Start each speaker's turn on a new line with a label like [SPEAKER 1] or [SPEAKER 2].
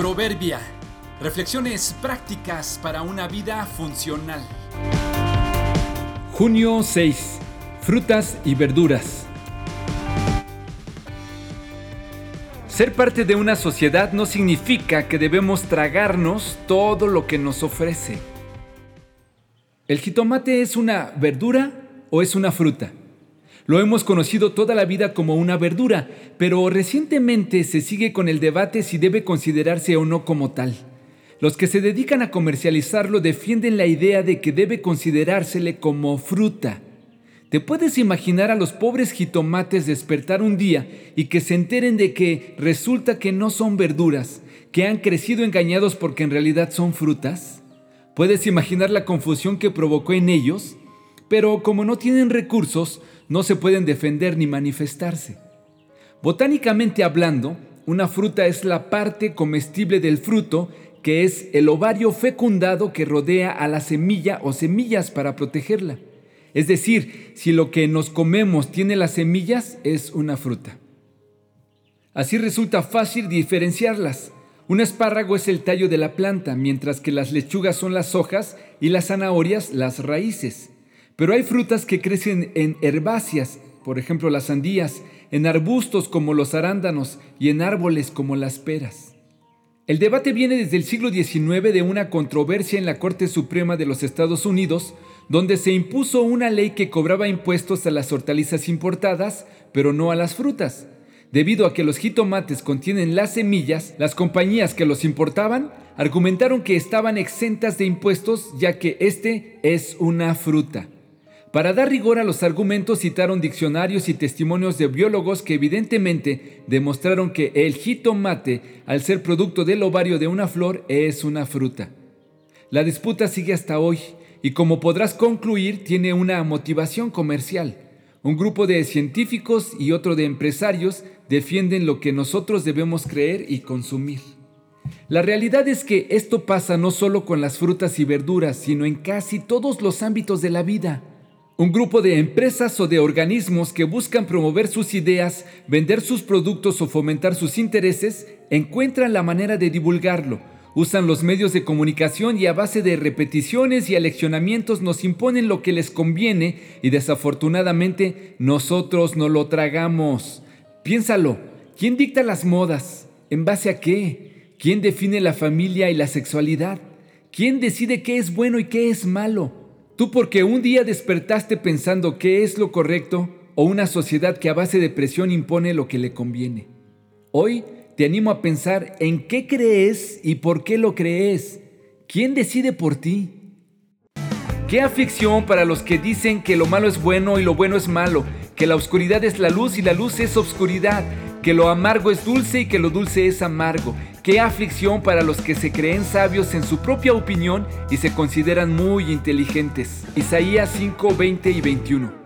[SPEAKER 1] Proverbia. Reflexiones prácticas para una vida funcional.
[SPEAKER 2] Junio 6. Frutas y verduras. Ser parte de una sociedad no significa que debemos tragarnos todo lo que nos ofrece. ¿El jitomate es una verdura o es una fruta? Lo hemos conocido toda la vida como una verdura, pero recientemente se sigue con el debate si debe considerarse o no como tal. Los que se dedican a comercializarlo defienden la idea de que debe considerársele como fruta. ¿Te puedes imaginar a los pobres jitomates despertar un día y que se enteren de que resulta que no son verduras, que han crecido engañados porque en realidad son frutas? ¿Puedes imaginar la confusión que provocó en ellos? Pero como no tienen recursos, no se pueden defender ni manifestarse. Botánicamente hablando, una fruta es la parte comestible del fruto, que es el ovario fecundado que rodea a la semilla o semillas para protegerla. Es decir, si lo que nos comemos tiene las semillas, es una fruta. Así resulta fácil diferenciarlas. Un espárrago es el tallo de la planta, mientras que las lechugas son las hojas y las zanahorias las raíces. Pero hay frutas que crecen en herbáceas, por ejemplo las sandías, en arbustos como los arándanos y en árboles como las peras. El debate viene desde el siglo XIX de una controversia en la Corte Suprema de los Estados Unidos, donde se impuso una ley que cobraba impuestos a las hortalizas importadas, pero no a las frutas. Debido a que los jitomates contienen las semillas, las compañías que los importaban argumentaron que estaban exentas de impuestos ya que este es una fruta. Para dar rigor a los argumentos citaron diccionarios y testimonios de biólogos que evidentemente demostraron que el jitomate, al ser producto del ovario de una flor, es una fruta. La disputa sigue hasta hoy y como podrás concluir tiene una motivación comercial. Un grupo de científicos y otro de empresarios defienden lo que nosotros debemos creer y consumir. La realidad es que esto pasa no solo con las frutas y verduras, sino en casi todos los ámbitos de la vida. Un grupo de empresas o de organismos que buscan promover sus ideas, vender sus productos o fomentar sus intereses, encuentran la manera de divulgarlo. Usan los medios de comunicación y a base de repeticiones y aleccionamientos nos imponen lo que les conviene y desafortunadamente nosotros no lo tragamos. Piénsalo, ¿quién dicta las modas? ¿En base a qué? ¿Quién define la familia y la sexualidad? ¿Quién decide qué es bueno y qué es malo? Tú porque un día despertaste pensando qué es lo correcto o una sociedad que a base de presión impone lo que le conviene. Hoy te animo a pensar en qué crees y por qué lo crees. ¿Quién decide por ti? Qué aflicción para los que dicen que lo malo es bueno y lo bueno es malo, que la oscuridad es la luz y la luz es obscuridad, que lo amargo es dulce y que lo dulce es amargo, Qué aflicción para los que se creen sabios en su propia opinión y se consideran muy inteligentes. Isaías 5, 20 y 21.